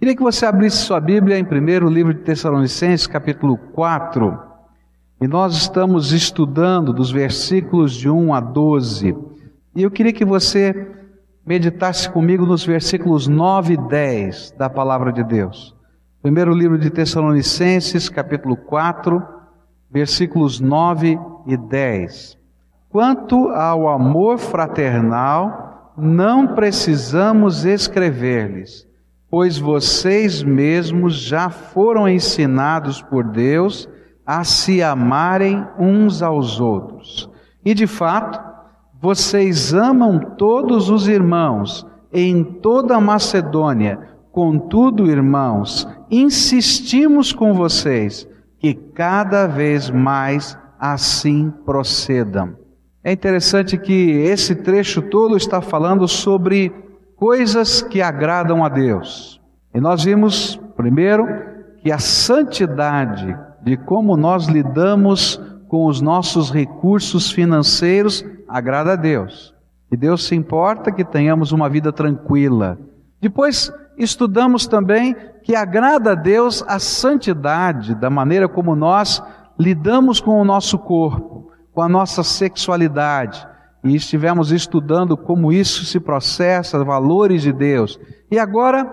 Queria que você abrisse sua Bíblia em primeiro livro de Tessalonicenses, capítulo 4. E nós estamos estudando dos versículos de 1 a 12. E eu queria que você meditasse comigo nos versículos 9 e 10 da palavra de Deus. Primeiro livro de Tessalonicenses, capítulo 4, versículos 9 e 10. Quanto ao amor fraternal, não precisamos escrever-lhes, pois vocês mesmos já foram ensinados por Deus a se amarem uns aos outros. E de fato, vocês amam todos os irmãos em toda a Macedônia. Contudo, irmãos, insistimos com vocês que cada vez mais assim procedam. É interessante que esse trecho todo está falando sobre coisas que agradam a Deus. E nós vimos, primeiro, que a santidade de como nós lidamos com os nossos recursos financeiros agrada a Deus. E Deus se importa que tenhamos uma vida tranquila. Depois, estudamos também que agrada a Deus a santidade da maneira como nós lidamos com o nosso corpo, com a nossa sexualidade. E estivemos estudando como isso se processa, valores de Deus. E agora,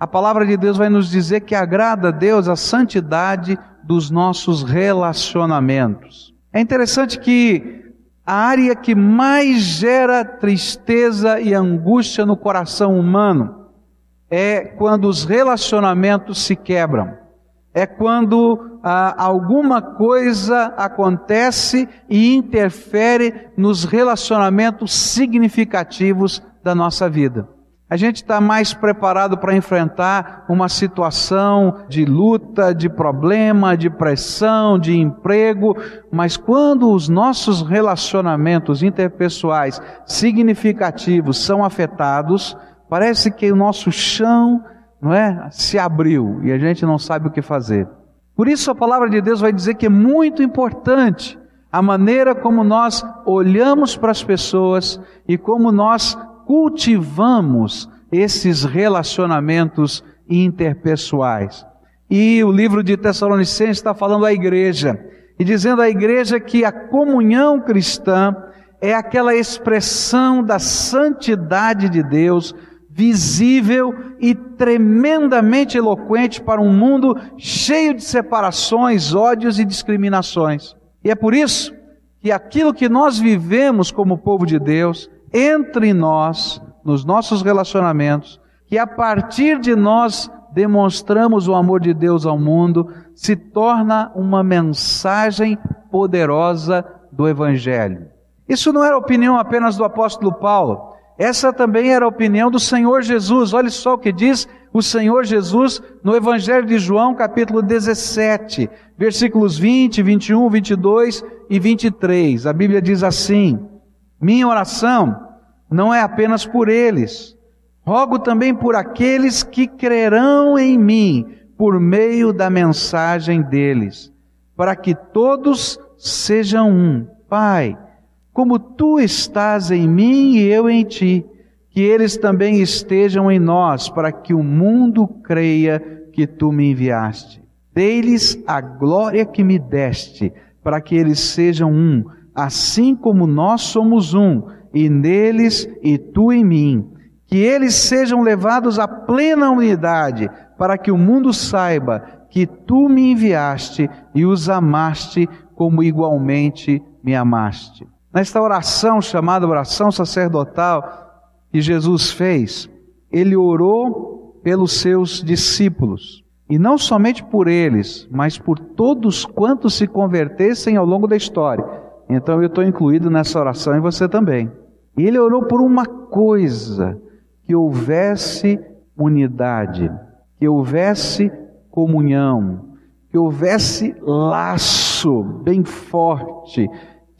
a palavra de Deus vai nos dizer que agrada a Deus a santidade dos nossos relacionamentos. É interessante que a área que mais gera tristeza e angústia no coração humano é quando os relacionamentos se quebram. É quando ah, alguma coisa acontece e interfere nos relacionamentos significativos da nossa vida. A gente está mais preparado para enfrentar uma situação de luta, de problema, de pressão, de emprego, mas quando os nossos relacionamentos interpessoais significativos são afetados, parece que o nosso chão, não é, se abriu e a gente não sabe o que fazer. Por isso a palavra de Deus vai dizer que é muito importante a maneira como nós olhamos para as pessoas e como nós cultivamos esses relacionamentos interpessoais. E o livro de Tessalonicenses está falando à igreja, e dizendo à igreja que a comunhão cristã é aquela expressão da santidade de Deus, visível e tremendamente eloquente para um mundo cheio de separações, ódios e discriminações. E é por isso que aquilo que nós vivemos como povo de Deus entre nós, nos nossos relacionamentos, que a partir de nós demonstramos o amor de Deus ao mundo, se torna uma mensagem poderosa do Evangelho. Isso não era opinião apenas do apóstolo Paulo, essa também era a opinião do Senhor Jesus. Olha só o que diz o Senhor Jesus no Evangelho de João, capítulo 17, versículos 20, 21, 22 e 23. A Bíblia diz assim: minha oração não é apenas por eles, rogo também por aqueles que crerão em mim por meio da mensagem deles, para que todos sejam um. Pai, como tu estás em mim e eu em ti, que eles também estejam em nós, para que o mundo creia que tu me enviaste. Dei-lhes a glória que me deste, para que eles sejam um assim como nós somos um, e neles e tu em mim, que eles sejam levados à plena unidade, para que o mundo saiba que tu me enviaste e os amaste como igualmente me amaste. Nesta oração chamada oração sacerdotal que Jesus fez, ele orou pelos seus discípulos. E não somente por eles, mas por todos quantos se convertessem ao longo da história então eu estou incluído nessa oração e você também. E ele orou por uma coisa: que houvesse unidade, que houvesse comunhão, que houvesse laço bem forte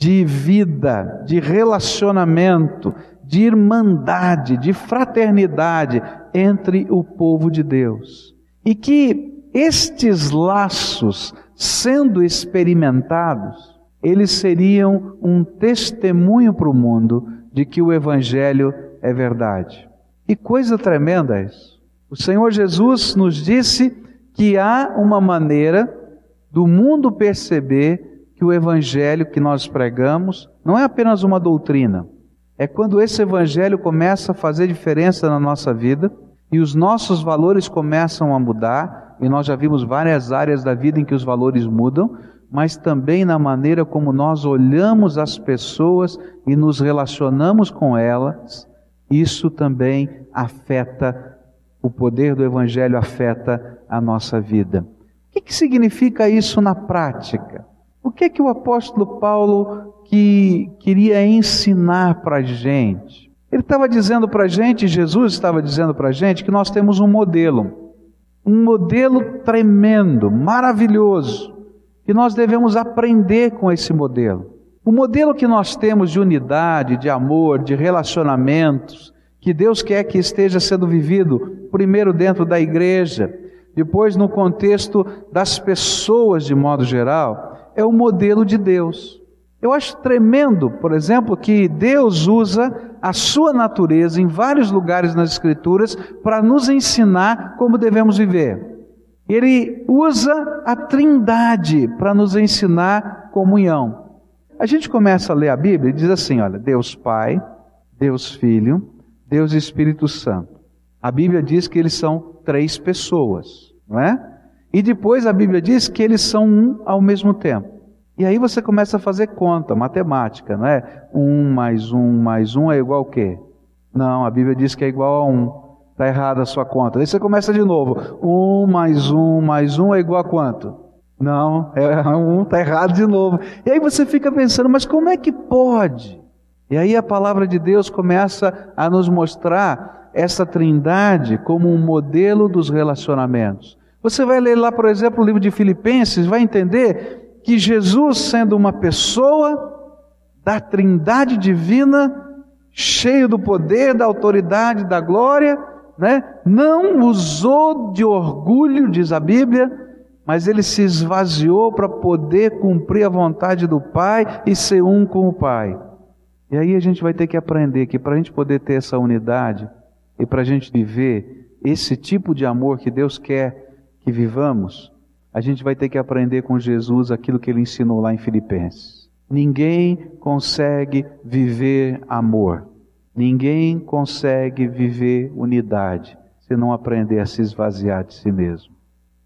de vida, de relacionamento, de irmandade, de fraternidade entre o povo de Deus. E que estes laços, sendo experimentados, eles seriam um testemunho para o mundo de que o Evangelho é verdade. Que coisa tremenda isso! O Senhor Jesus nos disse que há uma maneira do mundo perceber que o evangelho que nós pregamos não é apenas uma doutrina, é quando esse evangelho começa a fazer diferença na nossa vida e os nossos valores começam a mudar, e nós já vimos várias áreas da vida em que os valores mudam, mas também na maneira como nós olhamos as pessoas e nos relacionamos com elas, isso também afeta, o poder do Evangelho afeta a nossa vida. O que, que significa isso na prática? O que é que o apóstolo Paulo que queria ensinar para a gente? Ele estava dizendo para a gente, Jesus estava dizendo para a gente, que nós temos um modelo, um modelo tremendo, maravilhoso, que nós devemos aprender com esse modelo. O modelo que nós temos de unidade, de amor, de relacionamentos, que Deus quer que esteja sendo vivido, primeiro dentro da igreja, depois no contexto das pessoas de modo geral, é o modelo de Deus. Eu acho tremendo, por exemplo, que Deus usa a sua natureza em vários lugares nas Escrituras para nos ensinar como devemos viver. Ele usa a Trindade para nos ensinar comunhão. A gente começa a ler a Bíblia e diz assim: olha, Deus Pai, Deus Filho, Deus Espírito Santo. A Bíblia diz que eles são três pessoas, não é? E depois a Bíblia diz que eles são um ao mesmo tempo. E aí você começa a fazer conta, matemática, não é? Um mais um mais um é igual a quê? Não, a Bíblia diz que é igual a um. Está errada a sua conta. Aí você começa de novo. Um mais um mais um é igual a quanto? Não, é um, está errado de novo. E aí você fica pensando, mas como é que pode? E aí a palavra de Deus começa a nos mostrar essa trindade como um modelo dos relacionamentos. Você vai ler lá, por exemplo, o livro de Filipenses, vai entender que Jesus, sendo uma pessoa da trindade divina, cheio do poder, da autoridade, da glória, né? não usou de orgulho, diz a Bíblia, mas ele se esvaziou para poder cumprir a vontade do Pai e ser um com o Pai. E aí a gente vai ter que aprender que para a gente poder ter essa unidade e para a gente viver esse tipo de amor que Deus quer que vivamos, a gente vai ter que aprender com Jesus aquilo que ele ensinou lá em Filipenses. Ninguém consegue viver amor Ninguém consegue viver unidade se não aprender a se esvaziar de si mesmo.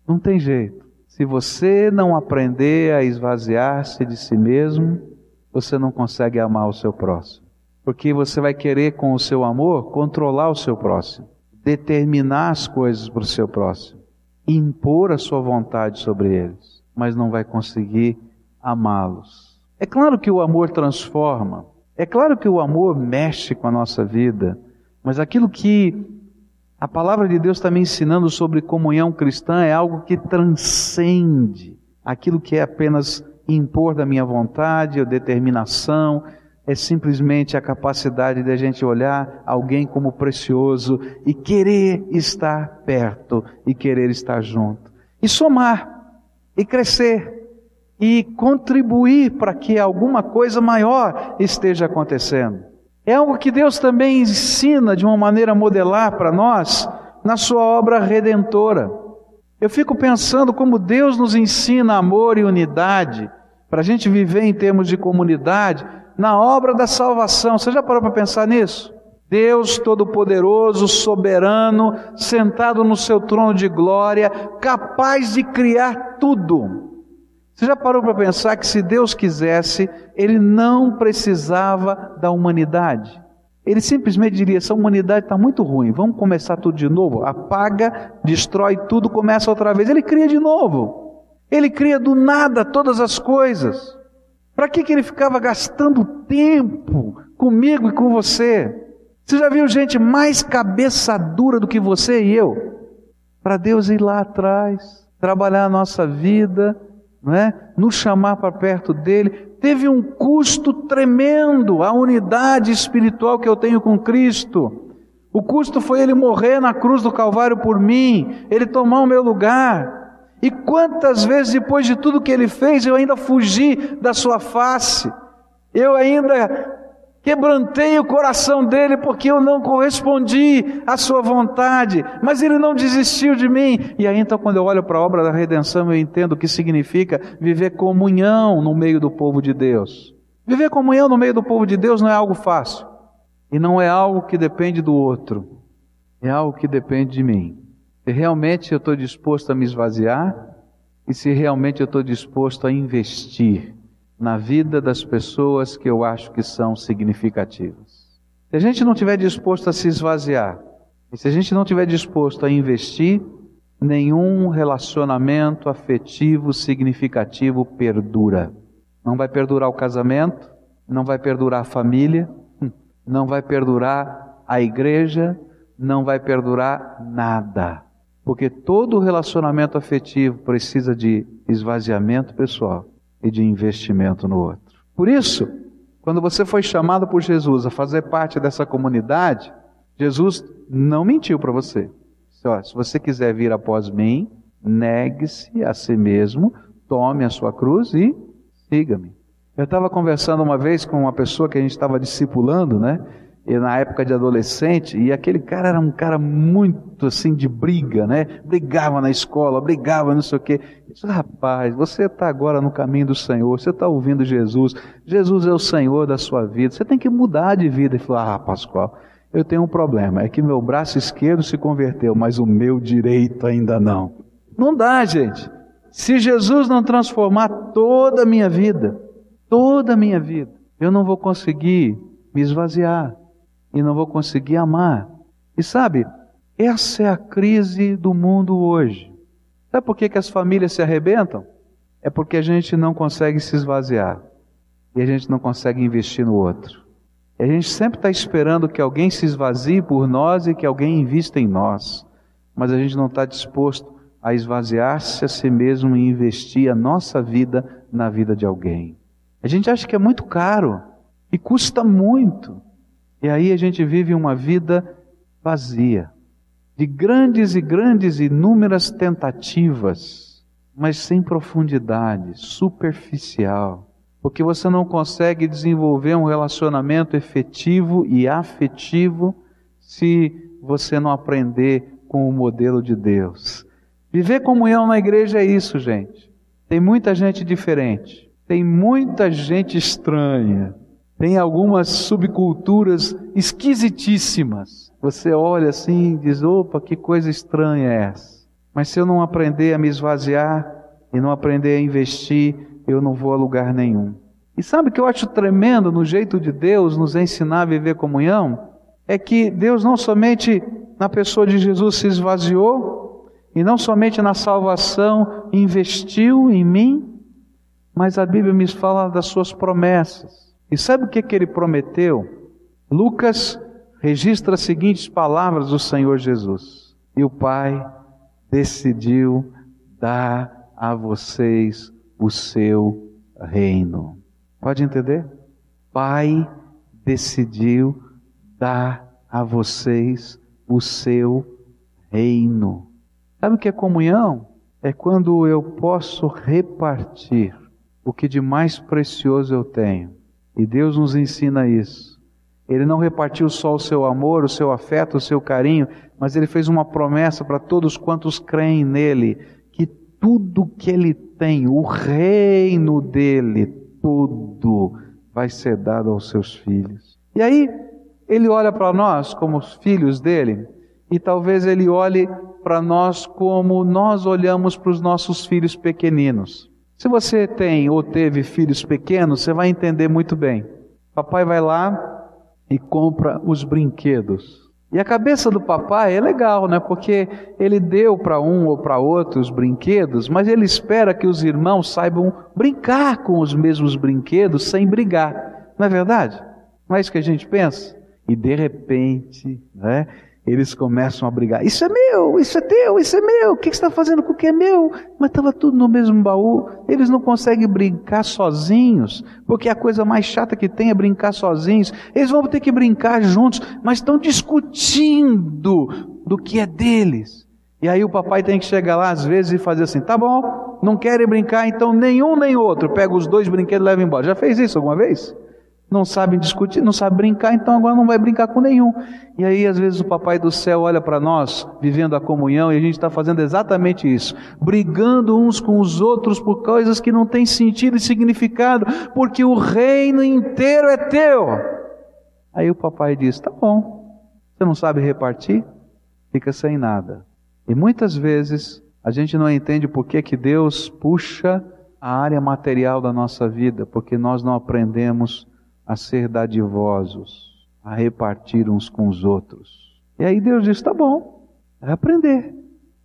Não tem jeito. Se você não aprender a esvaziar-se de si mesmo, você não consegue amar o seu próximo. Porque você vai querer, com o seu amor, controlar o seu próximo, determinar as coisas para o seu próximo, impor a sua vontade sobre eles, mas não vai conseguir amá-los. É claro que o amor transforma, é claro que o amor mexe com a nossa vida, mas aquilo que a palavra de Deus está me ensinando sobre comunhão cristã é algo que transcende aquilo que é apenas impor da minha vontade ou determinação, é simplesmente a capacidade de a gente olhar alguém como precioso e querer estar perto e querer estar junto. E somar, e crescer, e contribuir para que alguma coisa maior esteja acontecendo. É algo que Deus também ensina de uma maneira modelar para nós na sua obra redentora. Eu fico pensando como Deus nos ensina amor e unidade para a gente viver em termos de comunidade na obra da salvação. Você já parou para pensar nisso? Deus Todo-Poderoso, soberano, sentado no seu trono de glória, capaz de criar tudo você já parou para pensar que se Deus quisesse, Ele não precisava da humanidade? Ele simplesmente diria: essa humanidade está muito ruim, vamos começar tudo de novo. Apaga, destrói tudo, começa outra vez. Ele cria de novo. Ele cria do nada todas as coisas. Para que, que ele ficava gastando tempo comigo e com você? Você já viu gente mais cabeça dura do que você e eu? Para Deus ir lá atrás, trabalhar a nossa vida, não é? nos chamar para perto dele, teve um custo tremendo a unidade espiritual que eu tenho com Cristo. O custo foi ele morrer na cruz do Calvário por mim, ele tomar o meu lugar. E quantas vezes depois de tudo que ele fez, eu ainda fugi da sua face, eu ainda Quebrantei o coração dele porque eu não correspondi à sua vontade, mas ele não desistiu de mim. E aí então, quando eu olho para a obra da redenção, eu entendo o que significa viver comunhão no meio do povo de Deus. Viver comunhão no meio do povo de Deus não é algo fácil. E não é algo que depende do outro. É algo que depende de mim. Se realmente eu estou disposto a me esvaziar e se realmente eu estou disposto a investir na vida das pessoas que eu acho que são significativas. Se a gente não estiver disposto a se esvaziar, e se a gente não estiver disposto a investir, nenhum relacionamento afetivo significativo perdura. Não vai perdurar o casamento, não vai perdurar a família, não vai perdurar a igreja, não vai perdurar nada. Porque todo relacionamento afetivo precisa de esvaziamento pessoal e de investimento no outro. Por isso, quando você foi chamado por Jesus a fazer parte dessa comunidade, Jesus não mentiu para você. Se você quiser vir após mim, negue-se a si mesmo, tome a sua cruz e siga-me. Eu estava conversando uma vez com uma pessoa que a gente estava discipulando, né? E na época de adolescente, e aquele cara era um cara muito assim de briga, né? Brigava na escola, brigava não sei o quê. Disse, rapaz, você está agora no caminho do Senhor, você está ouvindo Jesus, Jesus é o Senhor da sua vida, você tem que mudar de vida. Ele falou, ah, Pascoal, eu tenho um problema, é que meu braço esquerdo se converteu, mas o meu direito ainda não. Não dá, gente. Se Jesus não transformar toda a minha vida, toda a minha vida, eu não vou conseguir me esvaziar e não vou conseguir amar. E sabe, essa é a crise do mundo hoje. Sabe por que, que as famílias se arrebentam? É porque a gente não consegue se esvaziar e a gente não consegue investir no outro. E a gente sempre está esperando que alguém se esvazie por nós e que alguém invista em nós, mas a gente não está disposto a esvaziar-se a si mesmo e investir a nossa vida na vida de alguém. A gente acha que é muito caro e custa muito. E aí a gente vive uma vida vazia, de grandes e grandes inúmeras tentativas, mas sem profundidade, superficial. Porque você não consegue desenvolver um relacionamento efetivo e afetivo se você não aprender com o modelo de Deus. Viver comunhão na igreja é isso, gente. Tem muita gente diferente, tem muita gente estranha, tem algumas subculturas esquisitíssimas. Você olha assim e diz: opa, que coisa estranha é essa? Mas se eu não aprender a me esvaziar e não aprender a investir, eu não vou a lugar nenhum. E sabe o que eu acho tremendo no jeito de Deus nos ensinar a viver comunhão? É que Deus não somente na pessoa de Jesus se esvaziou, e não somente na salvação investiu em mim, mas a Bíblia me fala das suas promessas. E sabe o que, que ele prometeu? Lucas registra as seguintes palavras do Senhor Jesus: E o Pai decidiu dar a vocês o seu reino. Pode entender? Pai decidiu dar a vocês o seu reino. Sabe o que é comunhão? É quando eu posso repartir o que de mais precioso eu tenho e Deus nos ensina isso. Ele não repartiu só o seu amor, o seu afeto, o seu carinho, mas ele fez uma promessa para todos quantos creem nele, que tudo que ele tem, o reino dele, tudo vai ser dado aos seus filhos. E aí, ele olha para nós como filhos dele, e talvez ele olhe para nós como nós olhamos para os nossos filhos pequeninos. Se você tem ou teve filhos pequenos, você vai entender muito bem. Papai vai lá e compra os brinquedos. E a cabeça do papai é legal, né? Porque ele deu para um ou para outro os brinquedos, mas ele espera que os irmãos saibam brincar com os mesmos brinquedos sem brigar. Não é verdade? Não é isso que a gente pensa? E de repente, né? Eles começam a brigar. Isso é meu, isso é teu, isso é meu. O que você está fazendo com o que é meu? Mas estava tudo no mesmo baú. Eles não conseguem brincar sozinhos, porque a coisa mais chata que tem é brincar sozinhos. Eles vão ter que brincar juntos, mas estão discutindo do que é deles. E aí o papai tem que chegar lá às vezes e fazer assim: tá bom, não querem brincar, então nenhum nem outro. Pega os dois brinquedos e leva embora. Já fez isso alguma vez? Não sabem discutir, não sabem brincar, então agora não vai brincar com nenhum. E aí, às vezes, o Papai do Céu olha para nós, vivendo a comunhão, e a gente está fazendo exatamente isso, brigando uns com os outros por coisas que não têm sentido e significado, porque o reino inteiro é teu. Aí o papai diz: tá bom, você não sabe repartir? Fica sem nada. E muitas vezes a gente não entende por que, que Deus puxa a área material da nossa vida, porque nós não aprendemos a ser dadivosos, a repartir uns com os outros. E aí Deus diz: tá bom, é aprender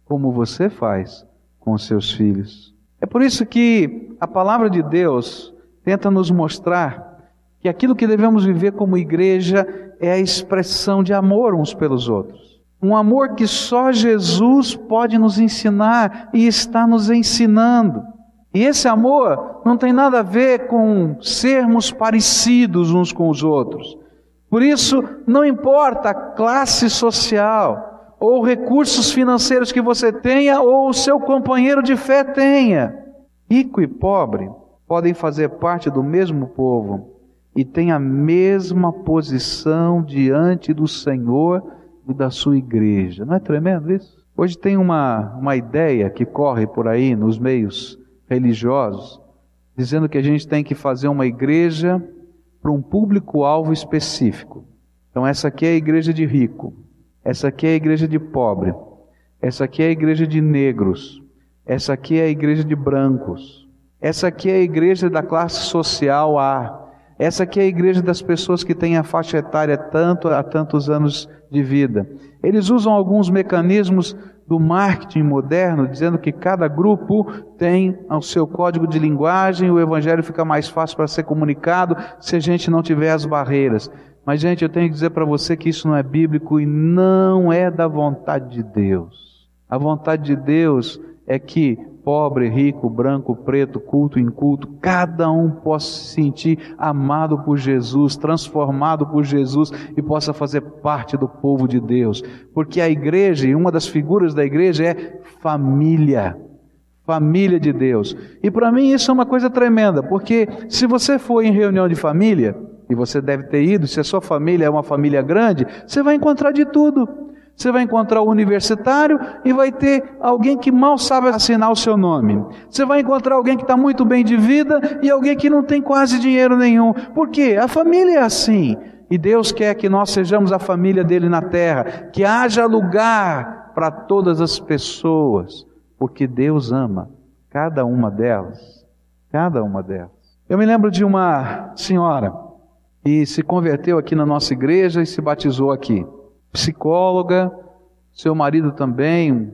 como você faz com os seus filhos. É por isso que a palavra de Deus tenta nos mostrar que aquilo que devemos viver como igreja é a expressão de amor uns pelos outros. Um amor que só Jesus pode nos ensinar e está nos ensinando. E esse amor não tem nada a ver com sermos parecidos uns com os outros. Por isso, não importa a classe social, ou recursos financeiros que você tenha, ou o seu companheiro de fé tenha. Rico e pobre podem fazer parte do mesmo povo e têm a mesma posição diante do Senhor e da sua igreja. Não é tremendo isso? Hoje tem uma, uma ideia que corre por aí nos meios religiosos, dizendo que a gente tem que fazer uma igreja para um público-alvo específico. Então, essa aqui é a igreja de rico, essa aqui é a igreja de pobre, essa aqui é a igreja de negros, essa aqui é a igreja de brancos, essa aqui é a igreja da classe social A, essa aqui é a igreja das pessoas que têm a faixa etária tanto há tantos anos de vida. Eles usam alguns mecanismos do marketing moderno, dizendo que cada grupo tem o seu código de linguagem, o evangelho fica mais fácil para ser comunicado se a gente não tiver as barreiras. Mas, gente, eu tenho que dizer para você que isso não é bíblico e não é da vontade de Deus. A vontade de Deus é que pobre, rico, branco, preto, culto, inculto, cada um possa se sentir amado por Jesus, transformado por Jesus e possa fazer parte do povo de Deus. Porque a igreja, e uma das figuras da igreja é família. Família de Deus. E para mim isso é uma coisa tremenda, porque se você for em reunião de família, e você deve ter ido, se a sua família é uma família grande, você vai encontrar de tudo. Você vai encontrar o universitário e vai ter alguém que mal sabe assinar o seu nome. Você vai encontrar alguém que está muito bem de vida e alguém que não tem quase dinheiro nenhum. Por quê? A família é assim. E Deus quer que nós sejamos a família dele na terra, que haja lugar para todas as pessoas, porque Deus ama cada uma delas. Cada uma delas. Eu me lembro de uma senhora que se converteu aqui na nossa igreja e se batizou aqui psicóloga, seu marido também,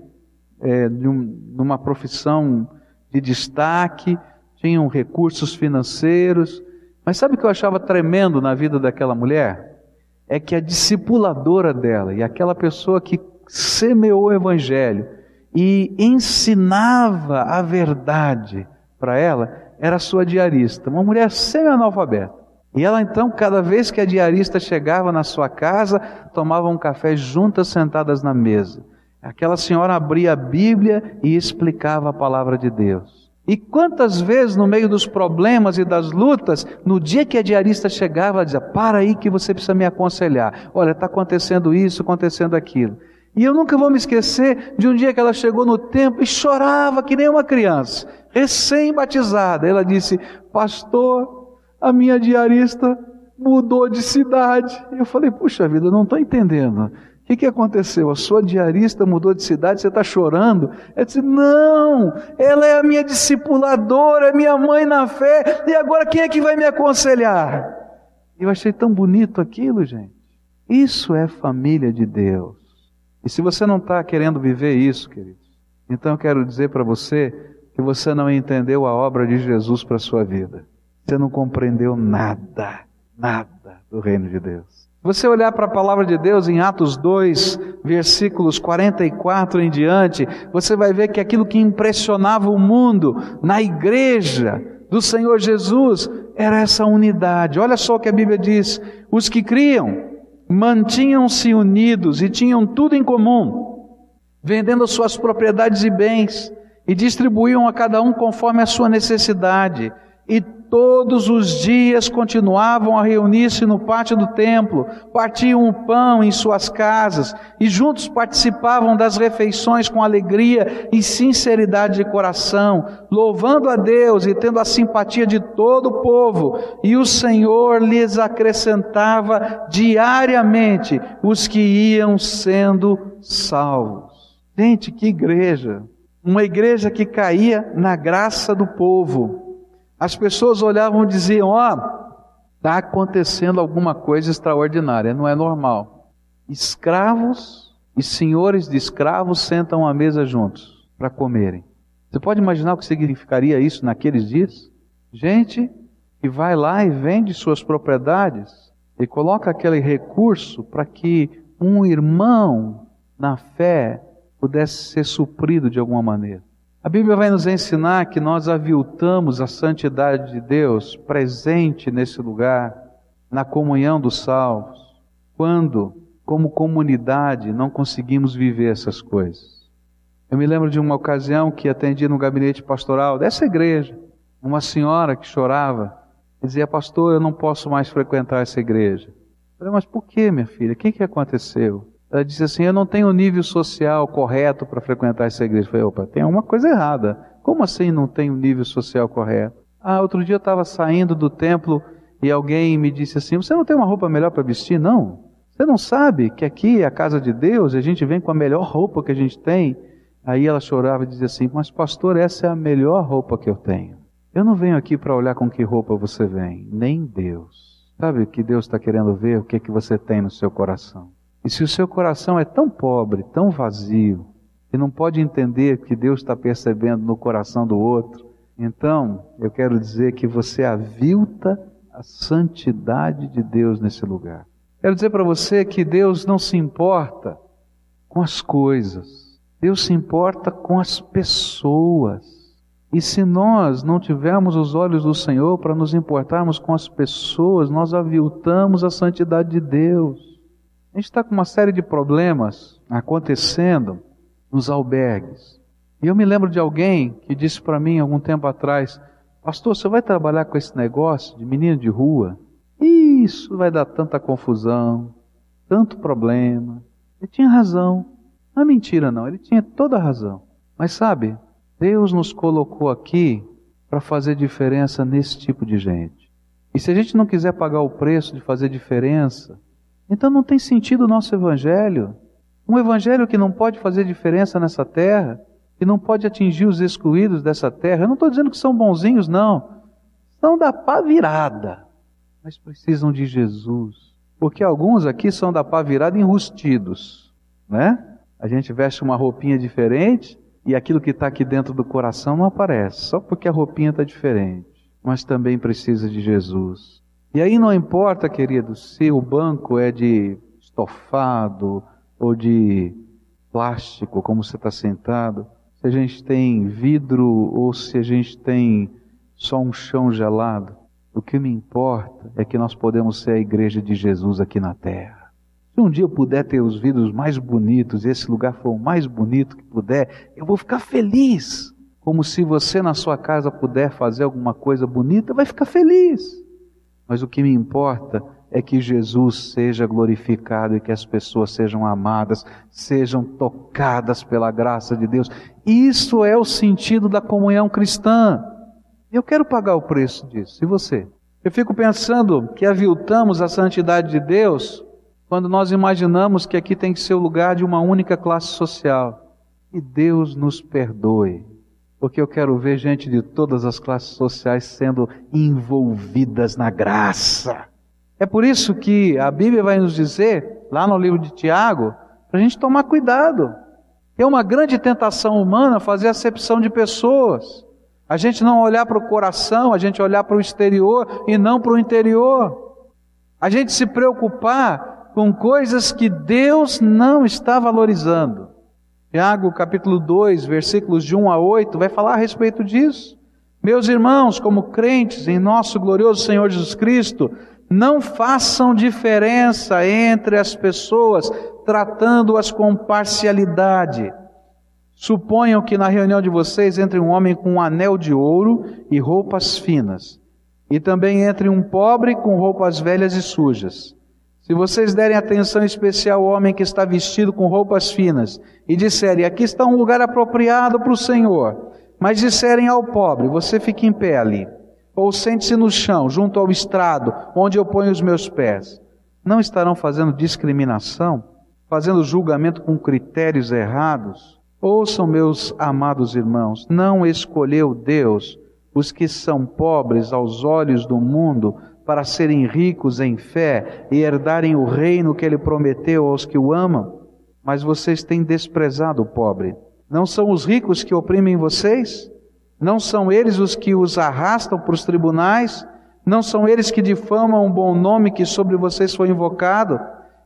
é, de um, numa profissão de destaque, tinham recursos financeiros. Mas sabe o que eu achava tremendo na vida daquela mulher? É que a discipuladora dela e aquela pessoa que semeou o evangelho e ensinava a verdade para ela era sua diarista, uma mulher semi-analfabeta. E ela então, cada vez que a diarista chegava na sua casa, tomava um café juntas sentadas na mesa. Aquela senhora abria a Bíblia e explicava a palavra de Deus. E quantas vezes, no meio dos problemas e das lutas, no dia que a diarista chegava, ela dizia: Para aí que você precisa me aconselhar. Olha, está acontecendo isso, acontecendo aquilo. E eu nunca vou me esquecer de um dia que ela chegou no templo e chorava que nem uma criança, recém-batizada. Ela disse: Pastor, a minha diarista mudou de cidade. Eu falei, puxa vida, não estou entendendo. O que, que aconteceu? A sua diarista mudou de cidade, você está chorando? Ela disse, não, ela é a minha discipuladora, é minha mãe na fé, e agora quem é que vai me aconselhar? Eu achei tão bonito aquilo, gente. Isso é família de Deus. E se você não está querendo viver isso, queridos, então eu quero dizer para você que você não entendeu a obra de Jesus para a sua vida. Você não compreendeu nada, nada do reino de Deus. Você olhar para a palavra de Deus em Atos 2, versículos 44 em diante, você vai ver que aquilo que impressionava o mundo na igreja do Senhor Jesus era essa unidade. Olha só o que a Bíblia diz: os que criam mantinham-se unidos e tinham tudo em comum, vendendo suas propriedades e bens, e distribuíam a cada um conforme a sua necessidade e todos os dias continuavam a reunir-se no pátio do templo, partiam o pão em suas casas e juntos participavam das refeições com alegria e sinceridade de coração, louvando a Deus e tendo a simpatia de todo o povo, e o Senhor lhes acrescentava diariamente os que iam sendo salvos. Gente, que igreja! Uma igreja que caía na graça do povo as pessoas olhavam e diziam: Ó, oh, está acontecendo alguma coisa extraordinária, não é normal. Escravos e senhores de escravos sentam à mesa juntos para comerem. Você pode imaginar o que significaria isso naqueles dias? Gente que vai lá e vende suas propriedades e coloca aquele recurso para que um irmão na fé pudesse ser suprido de alguma maneira. A Bíblia vai nos ensinar que nós aviltamos a santidade de Deus presente nesse lugar, na comunhão dos salvos, quando, como comunidade, não conseguimos viver essas coisas. Eu me lembro de uma ocasião que atendi no gabinete pastoral dessa igreja, uma senhora que chorava dizia: Pastor, eu não posso mais frequentar essa igreja. Eu falei, mas por que, minha filha? O que, que aconteceu? Ela disse assim: Eu não tenho o nível social correto para frequentar essa igreja. Eu falei: opa, tem alguma coisa errada. Como assim não tem o nível social correto? Ah, outro dia eu estava saindo do templo e alguém me disse assim: Você não tem uma roupa melhor para vestir? Não. Você não sabe que aqui é a casa de Deus e a gente vem com a melhor roupa que a gente tem? Aí ela chorava e dizia assim: Mas, pastor, essa é a melhor roupa que eu tenho. Eu não venho aqui para olhar com que roupa você vem, nem Deus. Sabe o que Deus está querendo ver? O que, é que você tem no seu coração. E se o seu coração é tão pobre, tão vazio, que não pode entender que Deus está percebendo no coração do outro, então eu quero dizer que você avilta a santidade de Deus nesse lugar. Quero dizer para você que Deus não se importa com as coisas, Deus se importa com as pessoas. E se nós não tivermos os olhos do Senhor para nos importarmos com as pessoas, nós aviltamos a santidade de Deus. A gente está com uma série de problemas acontecendo nos albergues. E eu me lembro de alguém que disse para mim algum tempo atrás: Pastor, você vai trabalhar com esse negócio de menino de rua? Isso vai dar tanta confusão, tanto problema. Ele tinha razão. Não é mentira, não. Ele tinha toda a razão. Mas sabe, Deus nos colocou aqui para fazer diferença nesse tipo de gente. E se a gente não quiser pagar o preço de fazer diferença, então não tem sentido o nosso evangelho. Um evangelho que não pode fazer diferença nessa terra, que não pode atingir os excluídos dessa terra. Eu não estou dizendo que são bonzinhos, não. São da pá virada, mas precisam de Jesus. Porque alguns aqui são da pá virada enrustidos, né? A gente veste uma roupinha diferente e aquilo que está aqui dentro do coração não aparece, só porque a roupinha está diferente. Mas também precisa de Jesus. E aí não importa, querido, se o banco é de estofado ou de plástico, como você está sentado, se a gente tem vidro ou se a gente tem só um chão gelado. O que me importa é que nós podemos ser a igreja de Jesus aqui na terra. Se um dia eu puder ter os vidros mais bonitos e esse lugar for o mais bonito que puder, eu vou ficar feliz. Como se você na sua casa puder fazer alguma coisa bonita, vai ficar feliz. Mas o que me importa é que Jesus seja glorificado e que as pessoas sejam amadas, sejam tocadas pela graça de Deus. Isso é o sentido da comunhão cristã. Eu quero pagar o preço disso. E você? Eu fico pensando que aviltamos a santidade de Deus quando nós imaginamos que aqui tem que ser o lugar de uma única classe social. E Deus nos perdoe porque eu quero ver gente de todas as classes sociais sendo envolvidas na graça. É por isso que a Bíblia vai nos dizer, lá no livro de Tiago, para a gente tomar cuidado. É uma grande tentação humana fazer acepção de pessoas. A gente não olhar para o coração, a gente olhar para o exterior e não para o interior. A gente se preocupar com coisas que Deus não está valorizando. Tiago capítulo 2, versículos de 1 a 8, vai falar a respeito disso. Meus irmãos, como crentes em nosso glorioso Senhor Jesus Cristo, não façam diferença entre as pessoas, tratando-as com parcialidade. Suponham que na reunião de vocês entre um homem com um anel de ouro e roupas finas, e também entre um pobre com roupas velhas e sujas. Se vocês derem atenção especial ao homem que está vestido com roupas finas e disserem: Aqui está um lugar apropriado para o Senhor, mas disserem ao pobre: Você fique em pé ali, ou sente-se no chão, junto ao estrado, onde eu ponho os meus pés, não estarão fazendo discriminação, fazendo julgamento com critérios errados? Ouçam, meus amados irmãos, não escolheu Deus os que são pobres aos olhos do mundo para serem ricos em fé e herdarem o reino que ele prometeu aos que o amam? Mas vocês têm desprezado o pobre. Não são os ricos que oprimem vocês? Não são eles os que os arrastam para os tribunais? Não são eles que difamam o bom nome que sobre vocês foi invocado?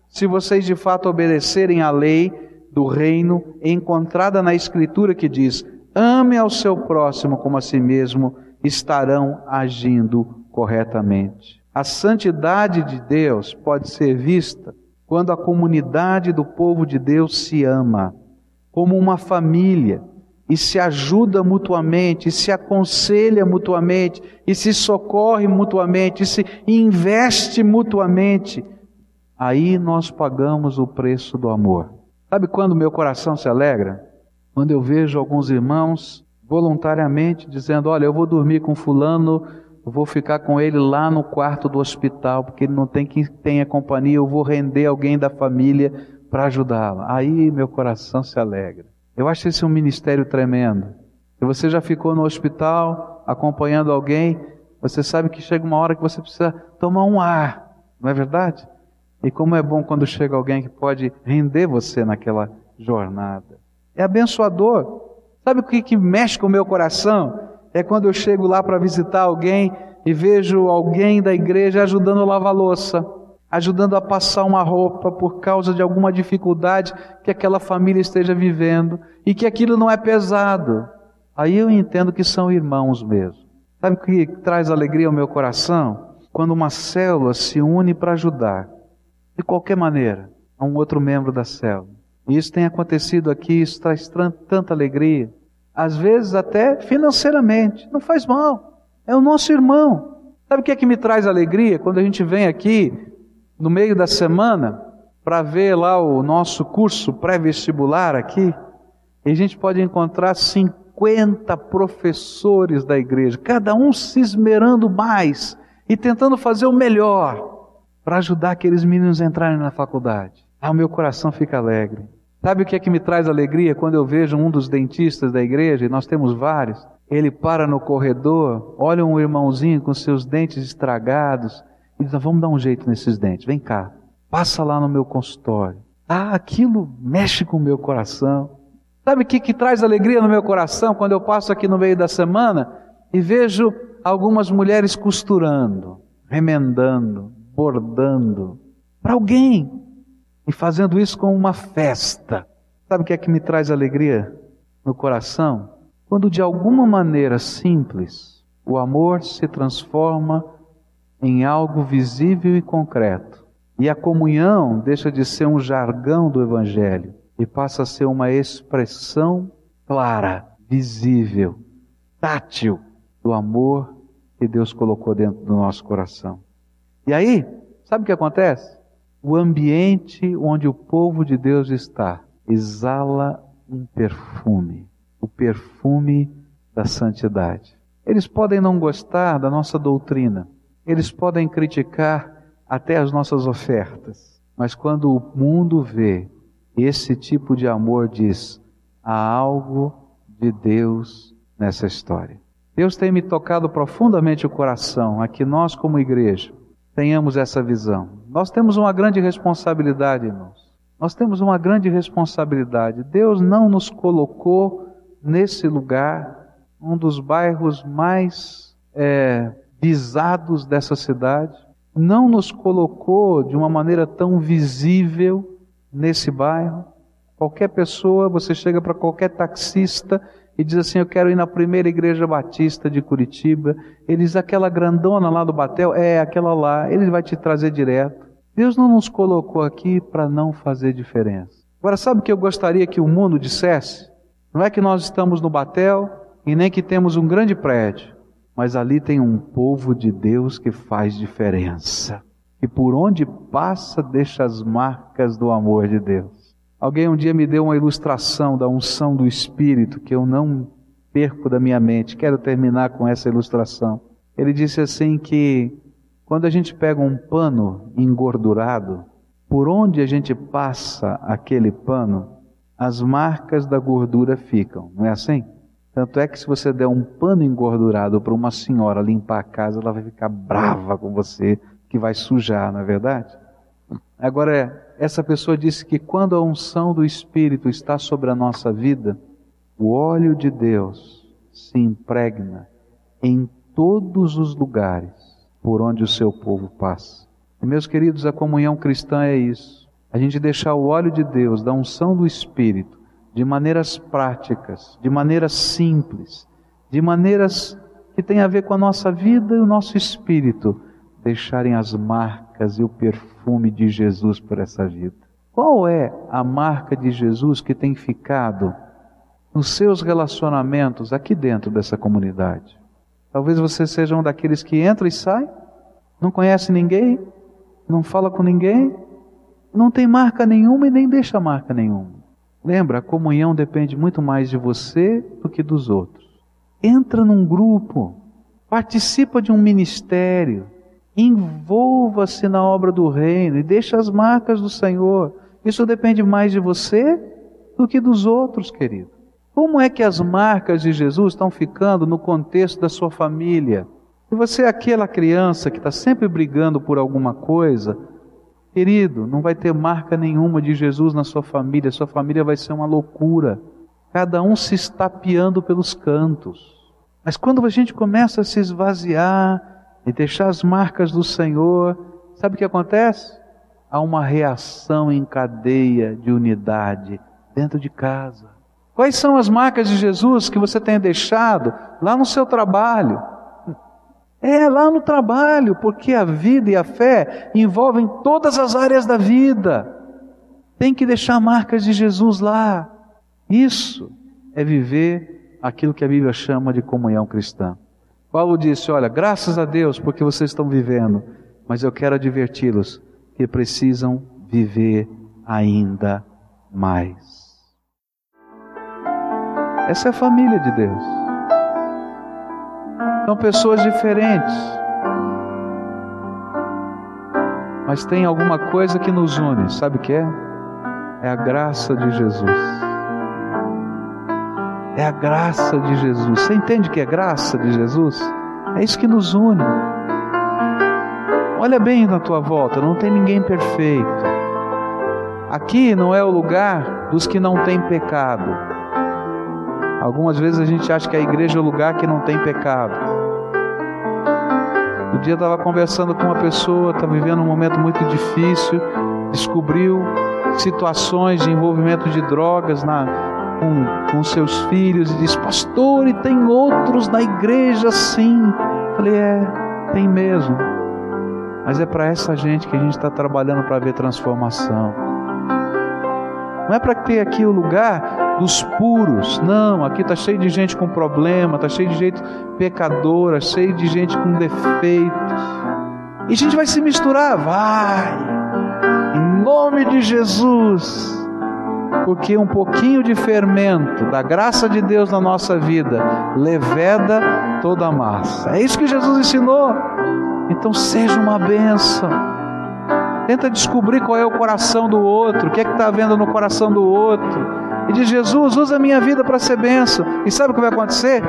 Se vocês de fato obedecerem à lei, do reino encontrada na Escritura que diz: ame ao seu próximo como a si mesmo, estarão agindo corretamente. A santidade de Deus pode ser vista quando a comunidade do povo de Deus se ama, como uma família, e se ajuda mutuamente, e se aconselha mutuamente, e se socorre mutuamente, e se investe mutuamente. Aí nós pagamos o preço do amor. Sabe quando meu coração se alegra? Quando eu vejo alguns irmãos voluntariamente dizendo: Olha, eu vou dormir com Fulano, eu vou ficar com ele lá no quarto do hospital, porque ele não tem quem tenha companhia, eu vou render alguém da família para ajudá-lo. Aí meu coração se alegra. Eu acho esse um ministério tremendo. Se você já ficou no hospital acompanhando alguém, você sabe que chega uma hora que você precisa tomar um ar, não é verdade? E como é bom quando chega alguém que pode render você naquela jornada. É abençoador. Sabe o que, que mexe com o meu coração? É quando eu chego lá para visitar alguém e vejo alguém da igreja ajudando a lavar louça, ajudando a passar uma roupa por causa de alguma dificuldade que aquela família esteja vivendo e que aquilo não é pesado. Aí eu entendo que são irmãos mesmo. Sabe o que traz alegria ao meu coração? Quando uma célula se une para ajudar de qualquer maneira, a um outro membro da célula. E isso tem acontecido aqui, isso traz tanta alegria. Às vezes até financeiramente, não faz mal. É o nosso irmão. Sabe o que é que me traz alegria? Quando a gente vem aqui no meio da semana para ver lá o nosso curso pré-vestibular aqui, e a gente pode encontrar 50 professores da igreja, cada um se esmerando mais e tentando fazer o melhor para ajudar aqueles meninos a entrarem na faculdade. Ah, o meu coração fica alegre. Sabe o que é que me traz alegria quando eu vejo um dos dentistas da igreja, e nós temos vários, ele para no corredor, olha um irmãozinho com seus dentes estragados e diz: Vamos dar um jeito nesses dentes, vem cá, passa lá no meu consultório. Ah, aquilo mexe com o meu coração. Sabe o que, que traz alegria no meu coração quando eu passo aqui no meio da semana e vejo algumas mulheres costurando, remendando, bordando para alguém e fazendo isso com uma festa. Sabe o que é que me traz alegria no coração? Quando de alguma maneira simples o amor se transforma em algo visível e concreto. E a comunhão deixa de ser um jargão do Evangelho e passa a ser uma expressão clara, visível, tátil do amor que Deus colocou dentro do nosso coração. E aí, sabe o que acontece? O ambiente onde o povo de Deus está exala um perfume, o perfume da santidade. Eles podem não gostar da nossa doutrina, eles podem criticar até as nossas ofertas, mas quando o mundo vê esse tipo de amor, diz: há algo de Deus nessa história. Deus tem me tocado profundamente o coração, aqui nós, como igreja, tenhamos essa visão. Nós temos uma grande responsabilidade, irmãos. Nós temos uma grande responsabilidade. Deus não nos colocou nesse lugar, um dos bairros mais é, visados dessa cidade. Não nos colocou de uma maneira tão visível nesse bairro. Qualquer pessoa, você chega para qualquer taxista e diz assim: Eu quero ir na primeira igreja batista de Curitiba. Ele diz: Aquela grandona lá do Batel? É, aquela lá. Ele vai te trazer direto. Deus não nos colocou aqui para não fazer diferença. Agora, sabe o que eu gostaria que o mundo dissesse? Não é que nós estamos no batel e nem que temos um grande prédio, mas ali tem um povo de Deus que faz diferença. E por onde passa deixa as marcas do amor de Deus. Alguém um dia me deu uma ilustração da unção do Espírito que eu não perco da minha mente. Quero terminar com essa ilustração. Ele disse assim que quando a gente pega um pano engordurado, por onde a gente passa aquele pano, as marcas da gordura ficam, não é assim? Tanto é que se você der um pano engordurado para uma senhora limpar a casa, ela vai ficar brava com você, que vai sujar, não é verdade? Agora, essa pessoa disse que quando a unção do Espírito está sobre a nossa vida, o óleo de Deus se impregna em todos os lugares por onde o seu povo passa. E meus queridos, a comunhão cristã é isso. A gente deixar o óleo de Deus, da unção do Espírito, de maneiras práticas, de maneiras simples, de maneiras que têm a ver com a nossa vida e o nosso espírito, deixarem as marcas e o perfume de Jesus por essa vida. Qual é a marca de Jesus que tem ficado nos seus relacionamentos aqui dentro dessa comunidade. Talvez você seja um daqueles que entra e sai, não conhece ninguém, não fala com ninguém, não tem marca nenhuma e nem deixa marca nenhuma. Lembra, a comunhão depende muito mais de você do que dos outros. Entra num grupo, participa de um ministério, envolva-se na obra do reino e deixa as marcas do Senhor. Isso depende mais de você do que dos outros, querido. Como é que as marcas de Jesus estão ficando no contexto da sua família? Se você é aquela criança que está sempre brigando por alguma coisa, querido, não vai ter marca nenhuma de Jesus na sua família, sua família vai ser uma loucura. Cada um se estapeando pelos cantos. Mas quando a gente começa a se esvaziar e deixar as marcas do Senhor, sabe o que acontece? Há uma reação em cadeia de unidade dentro de casa. Quais são as marcas de Jesus que você tem deixado lá no seu trabalho? É lá no trabalho, porque a vida e a fé envolvem todas as áreas da vida. Tem que deixar marcas de Jesus lá. Isso é viver aquilo que a Bíblia chama de comunhão cristã. Paulo disse: Olha, graças a Deus porque vocês estão vivendo, mas eu quero adverti-los que precisam viver ainda mais. Essa é a família de Deus. São pessoas diferentes. Mas tem alguma coisa que nos une, sabe o que é? É a graça de Jesus. É a graça de Jesus. Você entende que é graça de Jesus? É isso que nos une. Olha bem na tua volta, não tem ninguém perfeito. Aqui não é o lugar dos que não têm pecado. Algumas vezes a gente acha que a igreja é o lugar que não tem pecado. Um dia eu estava conversando com uma pessoa, está vivendo um momento muito difícil, descobriu situações de envolvimento de drogas na, com, com seus filhos e disse: Pastor, e tem outros na igreja assim. Falei: É, tem mesmo. Mas é para essa gente que a gente está trabalhando para ver transformação. Não é para ter aqui o lugar dos puros. Não, aqui está cheio de gente com problema, está cheio de gente pecadora, cheio de gente com defeitos. E a gente vai se misturar, vai, em nome de Jesus. Porque um pouquinho de fermento da graça de Deus na nossa vida leveda toda a massa. É isso que Jesus ensinou. Então seja uma bênção. Tenta descobrir qual é o coração do outro, o que é que está havendo no coração do outro e diz: Jesus, usa a minha vida para ser benção. E sabe o que vai acontecer?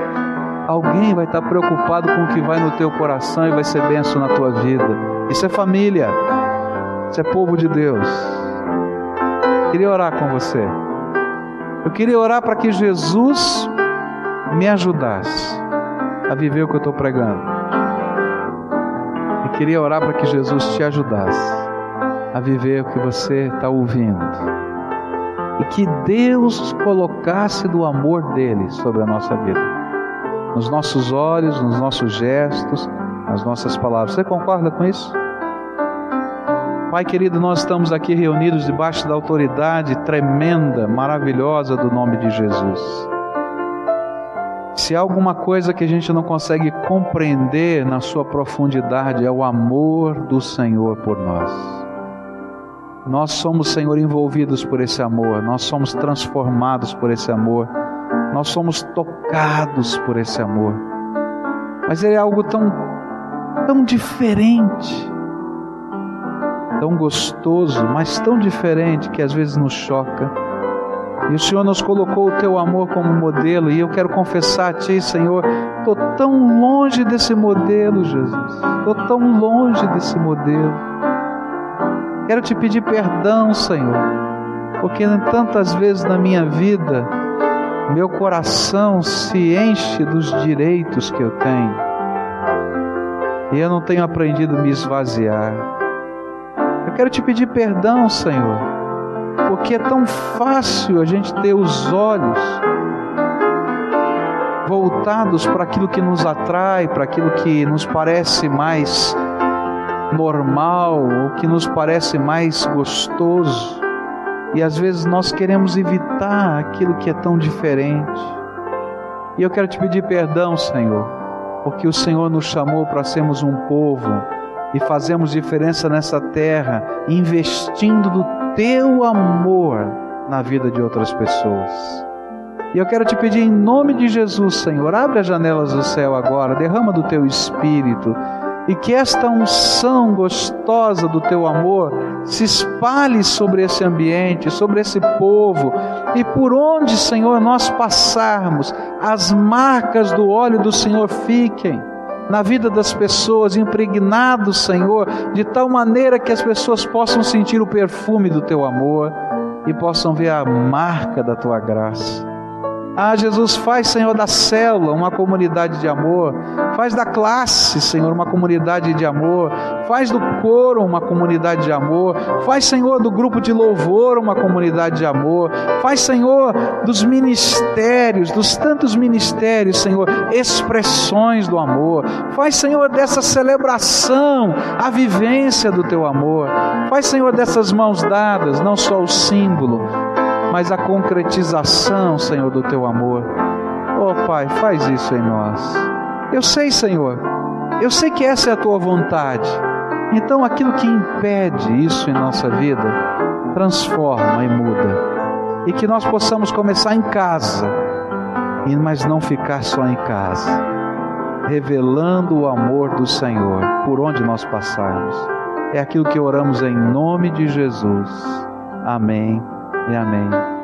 Alguém vai estar preocupado com o que vai no teu coração e vai ser benção na tua vida. Isso é família, isso é povo de Deus. Queria orar com você. Eu queria orar para que Jesus me ajudasse a viver o que eu estou pregando. E queria orar para que Jesus te ajudasse a viver o que você está ouvindo e que Deus colocasse do amor dele sobre a nossa vida, nos nossos olhos, nos nossos gestos, nas nossas palavras. Você concorda com isso? Pai querido, nós estamos aqui reunidos debaixo da autoridade tremenda, maravilhosa do nome de Jesus. Se há alguma coisa que a gente não consegue compreender na sua profundidade, é o amor do Senhor por nós. Nós somos, Senhor, envolvidos por esse amor, nós somos transformados por esse amor, nós somos tocados por esse amor. Mas ele é algo tão, tão diferente, tão gostoso, mas tão diferente que às vezes nos choca. E o Senhor nos colocou o teu amor como modelo, e eu quero confessar a Ti, Senhor, estou tão longe desse modelo, Jesus, estou tão longe desse modelo. Quero te pedir perdão, Senhor, porque tantas vezes na minha vida meu coração se enche dos direitos que eu tenho e eu não tenho aprendido a me esvaziar. Eu quero te pedir perdão, Senhor, porque é tão fácil a gente ter os olhos voltados para aquilo que nos atrai, para aquilo que nos parece mais normal, o que nos parece mais gostoso. E às vezes nós queremos evitar aquilo que é tão diferente. E eu quero te pedir perdão, Senhor, porque o Senhor nos chamou para sermos um povo e fazemos diferença nessa terra, investindo do teu amor na vida de outras pessoas. E eu quero te pedir em nome de Jesus, Senhor, abre as janelas do céu agora, derrama do teu espírito e que esta unção gostosa do teu amor se espalhe sobre esse ambiente, sobre esse povo, e por onde, Senhor, nós passarmos, as marcas do óleo do Senhor fiquem na vida das pessoas, impregnados, Senhor, de tal maneira que as pessoas possam sentir o perfume do teu amor e possam ver a marca da tua graça. Ah, Jesus, faz, Senhor, da célula uma comunidade de amor. Faz da classe, Senhor, uma comunidade de amor. Faz do coro uma comunidade de amor. Faz, Senhor, do grupo de louvor uma comunidade de amor. Faz, Senhor, dos ministérios, dos tantos ministérios, Senhor, expressões do amor. Faz, Senhor, dessa celebração a vivência do teu amor. Faz, Senhor, dessas mãos dadas, não só o símbolo, mas a concretização, Senhor, do teu amor. Oh, Pai, faz isso em nós. Eu sei, Senhor, eu sei que essa é a tua vontade. Então, aquilo que impede isso em nossa vida, transforma e muda. E que nós possamos começar em casa, mas não ficar só em casa, revelando o amor do Senhor por onde nós passarmos. É aquilo que oramos em nome de Jesus. Amém e amém.